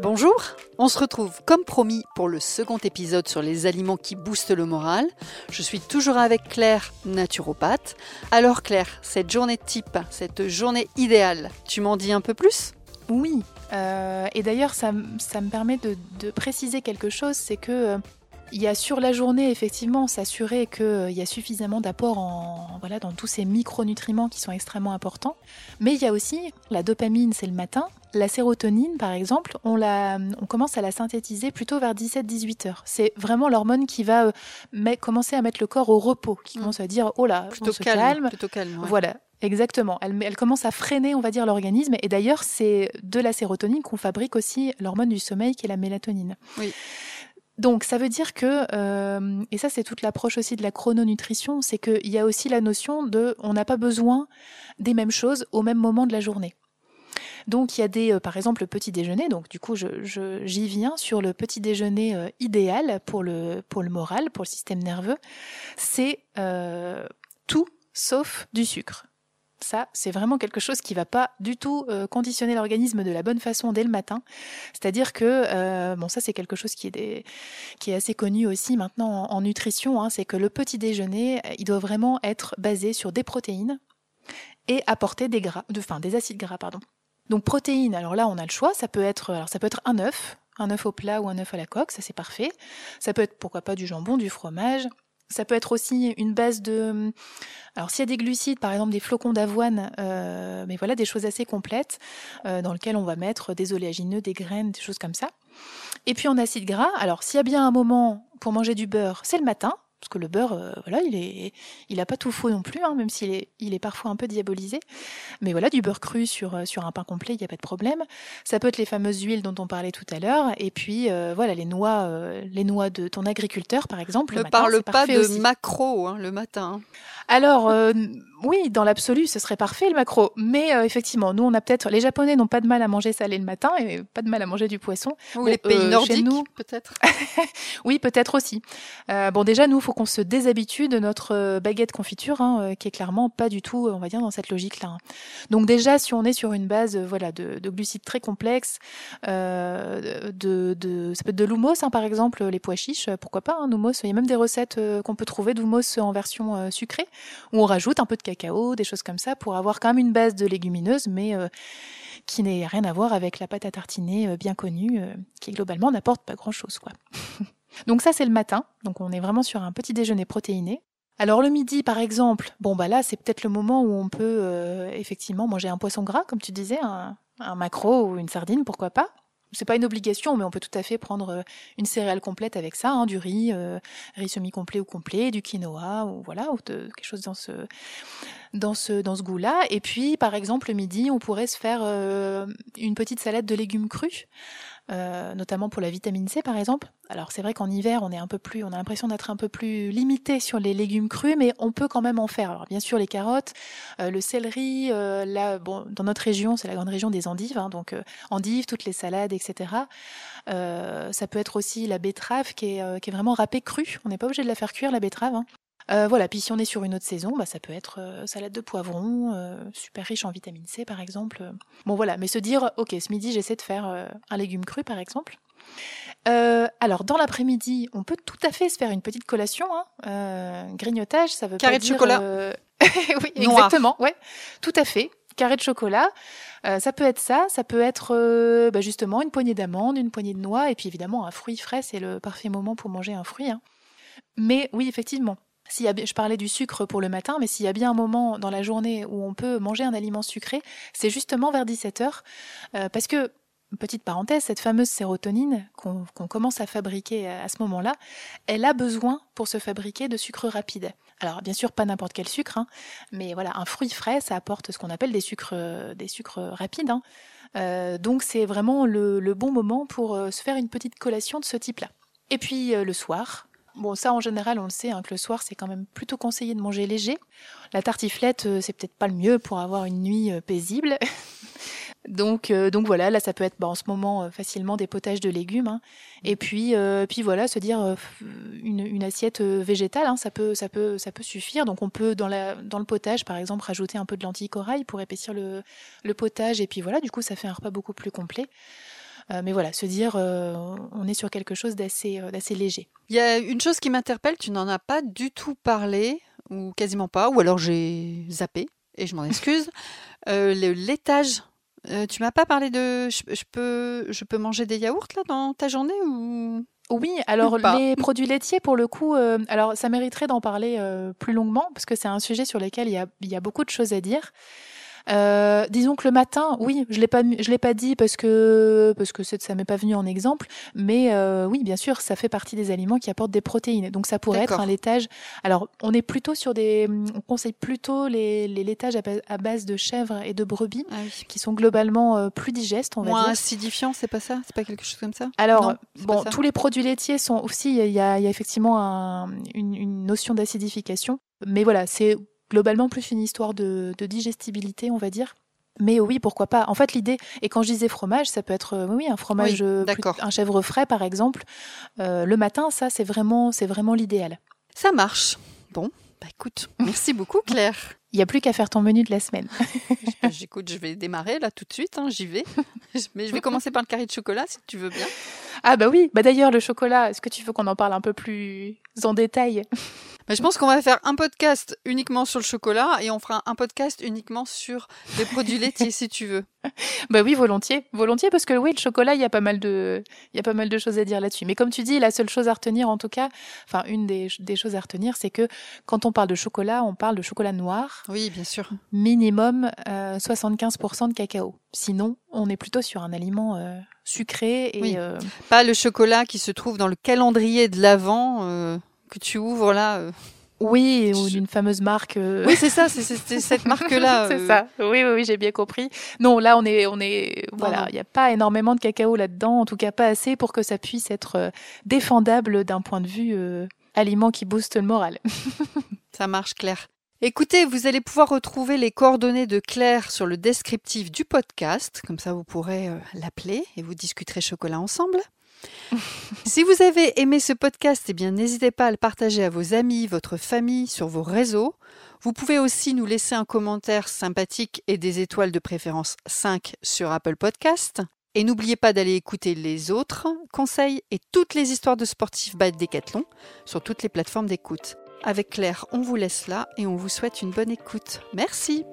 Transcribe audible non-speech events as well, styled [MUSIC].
Bonjour, on se retrouve comme promis pour le second épisode sur les aliments qui boostent le moral. Je suis toujours avec Claire, naturopathe. Alors Claire, cette journée type, cette journée idéale, tu m'en dis un peu plus? Oui, euh, et d'ailleurs ça, me permet de, préciser quelque chose, c'est que euh, il y a sur la journée, effectivement, s'assurer qu'il euh, y a suffisamment d'apport en, voilà, dans tous ces micronutriments qui sont extrêmement importants. Mais il y a aussi la dopamine, c'est le matin. La sérotonine, par exemple, on, la, on commence à la synthétiser plutôt vers 17-18 heures. C'est vraiment l'hormone qui va euh, commencer à mettre le corps au repos, qui mmh. commence à dire oh là, plutôt on calme, Plutôt calme. Voilà, Exactement. Elle, elle, commence à freiner, on va dire, l'organisme. Et d'ailleurs, c'est de la sérotonine qu'on fabrique aussi l'hormone du sommeil, qui est la mélatonine. Oui. Donc ça veut dire que, euh, et ça c'est toute l'approche aussi de la chrononutrition, c'est qu'il y a aussi la notion de on n'a pas besoin des mêmes choses au même moment de la journée. Donc il y a des, euh, par exemple, le petit déjeuner. Donc du coup, j'y viens sur le petit déjeuner euh, idéal pour le pour moral, pour le système nerveux. C'est tout sauf du sucre. Ça, c'est vraiment quelque chose qui va pas du tout euh, conditionner l'organisme de la bonne façon dès le matin. C'est-à-dire que, euh, bon, ça c'est quelque chose qui est, assez connu aussi maintenant en, nutrition, hein, c'est que le petit déjeuner, il doit vraiment être basé sur des protéines et apporter des gras, de, des acides gras, pardon. Donc protéines, alors là on a le choix, ça peut être, alors ça peut être un œuf, un œuf au plat ou un œuf à la coque, ça c'est parfait. Ça peut être pourquoi pas du jambon, du fromage, ça peut être aussi une base de. Alors, s'il y a des glucides, par exemple des flocons d'avoine, euh, mais voilà, des choses assez complètes, euh, dans lesquelles on va mettre des oléagineux, des graines, des choses comme ça. Et puis en acide gras, alors s'il y a bien un moment pour manger du beurre, c'est le matin parce que le beurre, euh, voilà, il est, il a pas tout faux non plus, hein, même s'il est, il est parfois un peu diabolisé. Mais voilà, du beurre cru sur euh, sur un pain complet, il n'y a pas de problème. Ça peut être les fameuses huiles dont on parlait tout à l'heure, et puis euh, voilà, les noix, les noix de ton agriculteur, par exemple. Ne parle pas de macro hein, le matin. Alors oui, dans l'absolu, ce serait parfait le macro, mais effectivement, nous on a peut-être, les Japonais n'ont pas de mal à manger salé le matin et pas de mal à manger du poisson. Ou les pays nordiques, peut-être. [LAUGHS] oui, peut-être aussi. bon, déjà nous faut qu'on se déshabitue de notre euh, baguette confiture, hein, euh, qui est clairement pas du tout, on va dire, dans cette logique-là. Hein. Donc déjà, si on est sur une base, euh, voilà, de, glucides très complexes, de, de, ça peut être de l'houmous, hein, par exemple, les pois chiches, pourquoi pas, hein, Il y a même des recettes qu'on peut trouver d'houmous en version sucrée, où on rajoute un peu de cacao, des choses comme ça, pour avoir quand même une base de légumineuses, mais qui n'est rien à voir avec la pâte à tartiner bien connue, qui globalement n'apporte pas grand-chose. [LAUGHS] Donc ça, c'est le matin. Donc on est vraiment sur un petit déjeuner protéiné. Alors le midi, par exemple, bon bah là, c'est peut-être le moment où on peut euh, effectivement manger un poisson gras, comme tu disais, un, un macro ou une sardine, pourquoi pas. C'est pas une obligation, mais on peut tout à fait prendre euh, une céréale complète avec ça, hein, du riz, euh, riz semi-complet ou complet, du quinoa ou voilà, ou quelque chose dans ce dans ce dans ce goût-là. Et puis, par exemple, le midi, on pourrait se faire une petite salade de légumes crus euh, notamment pour la vitamine C par exemple. Alors c'est vrai qu'en hiver on est un peu plus, on a l'impression d'être un peu plus limité sur les légumes crus, mais on peut quand même en faire. Alors bien sûr les carottes, euh, le céleri, euh, là bon dans notre région c'est la grande région des endives, hein, donc endives, toutes les salades, etc. ça peut être aussi la betterave qui est, qui est vraiment râpée crue. On n'est pas obligé de la faire cuire la betterave. Hein. Euh, voilà, puis si on est sur une autre saison, bah, ça peut être euh, salade de poivron, euh, super riche en vitamine C par exemple. Bon voilà, mais se dire, ok, ce midi j'essaie de faire un légume cru par exemple. alors dans l'après-midi, on peut tout à fait se faire une petite collation. Hein. grignotage, ça veut Carré de chocolat. [LAUGHS] oui, exactement. Ouais, tout à fait. Carré de chocolat. ça peut être ça, ça peut être bah, justement une poignée d'amandes, une poignée de noix, et puis évidemment un fruit frais, c'est le parfait moment pour manger un fruit. Hein. Mais oui, effectivement, je parlais du sucre pour le matin, mais s'il y a bien un moment dans la journée où on peut manger un aliment sucré, c'est justement vers 17 heures, euh, parce que Petite parenthèse, cette fameuse sérotonine qu'on commence à fabriquer à, ce moment-là, elle a besoin pour se fabriquer de sucre rapide. Alors bien sûr pas n'importe quel sucre, hein, mais voilà un fruit frais, ça apporte ce qu'on appelle des sucres, des sucres rapides. Hein. Euh, donc c'est vraiment le, le, bon moment pour euh, se faire une petite collation de ce type-là. Et puis le soir, Bon, ça en général, on le sait, hein, que le soir, c'est quand même plutôt conseillé de manger léger. La tartiflette, euh, c'est peut-être pas le mieux pour avoir une nuit euh, paisible. [LAUGHS] donc, euh, donc voilà, là, ça peut être bah, en ce moment facilement des potages de légumes. Hein. Et puis, puis voilà, se dire une, une, assiette végétale, hein, ça peut, ça peut, ça peut suffire. Donc, on peut dans la, dans le potage, par exemple, rajouter un peu de lentilles corail pour épaissir le, le potage. Et puis voilà, du coup, ça fait un repas beaucoup plus complet. Mais voilà, se dire on est sur quelque chose d'assez d'assez léger. Il y a une chose qui m'interpelle, tu n'en as pas du tout parlé, ou quasiment pas, ou alors j'ai zappé, et je m'en [LAUGHS] excuse. le laitage tu m'as pas parlé de. Je, peux, je peux manger des yaourts là dans ta journée ou? Oui, alors les produits laitiers, pour le coup, alors ça mériterait d'en parler plus longuement parce que c'est un sujet sur lequel il y a, il y a beaucoup de choses à dire. Euh, disons que le matin, oui, je l'ai pas, je l'ai pas dit parce que parce que ça m'est pas venu en exemple, mais euh, oui, bien sûr, ça fait partie des aliments qui apportent des protéines. Donc ça pourrait être un laitage. Alors on est plutôt sur des, on conseille plutôt les, les laitages à base de chèvre et de brebis, ah qui sont globalement euh, plus digestes, on va Moins dire. acidifiant, c'est pas ça, c'est pas quelque chose comme ça? Alors bon, tous les produits laitiers sont aussi, il y a, y a effectivement un, une, une notion d'acidification, mais voilà, c'est globalement plus une histoire de, digestibilité, on va dire. Mais oui, pourquoi pas. En fait, l'idée, et quand je disais fromage, ça peut être oui un fromage, euh, un chèvre frais par exemple. Euh, le matin, ça c'est vraiment, c'est vraiment l'idéal. Ça marche. Bon, bah écoute, [LAUGHS] merci beaucoup Claire. Il n'y a plus qu'à faire ton menu de la semaine. [LAUGHS] J'écoute, je vais démarrer là tout de suite, hein, j'y vais. [LAUGHS] Mais je vais commencer par le carré de chocolat si tu veux bien. Ah bah oui, bah d'ailleurs le chocolat, est-ce que tu veux qu'on en parle un peu plus en détail? Je pense qu'on va faire un podcast uniquement sur le chocolat et on fera un podcast uniquement sur les produits laitiers si tu veux. [LAUGHS] Bah oui, volontiers, volontiers parce que oui, le chocolat, il y a pas mal de, il y a pas mal de choses à dire là-dessus. Mais comme tu dis, la seule chose à retenir, en tout cas, enfin une des, des choses à retenir, c'est que quand on parle de chocolat, on parle de chocolat noir. Oui, bien sûr. Minimum 75% euh, de cacao. Sinon, on est plutôt sur un aliment euh, sucré et euh, pas le chocolat qui se trouve dans le calendrier de l'Avent que tu ouvres là. Euh. Oui, ou d'une fameuse marque. Euh. Oui, c'est ça, c'est cette [LAUGHS] marque-là. c'est euh. ça. Oui, oui, oui j'ai bien compris. Non, là, on est, on est, voilà, il n'y a pas énormément de cacao là-dedans, en tout cas pas assez pour que ça puisse être défendable d'un point de vue aliment qui booste le moral. [LAUGHS] ça marche, Claire. Écoutez, vous allez pouvoir retrouver les coordonnées de Claire sur le descriptif du podcast, comme ça vous pourrez l'appeler et vous discuterez chocolat ensemble. [LAUGHS] si vous avez aimé ce podcast, eh bien n'hésitez pas à le partager à vos amis, votre famille, sur vos réseaux. Vous pouvez aussi nous laisser un commentaire sympathique et des étoiles de préférence 5 sur Apple Podcast. Et n'oubliez pas d'aller écouter les autres conseils et toutes les histoires de sportifs by Decathlon sur toutes les plateformes d'écoute. Avec Claire, on vous laisse là et on vous souhaite une bonne écoute. Merci.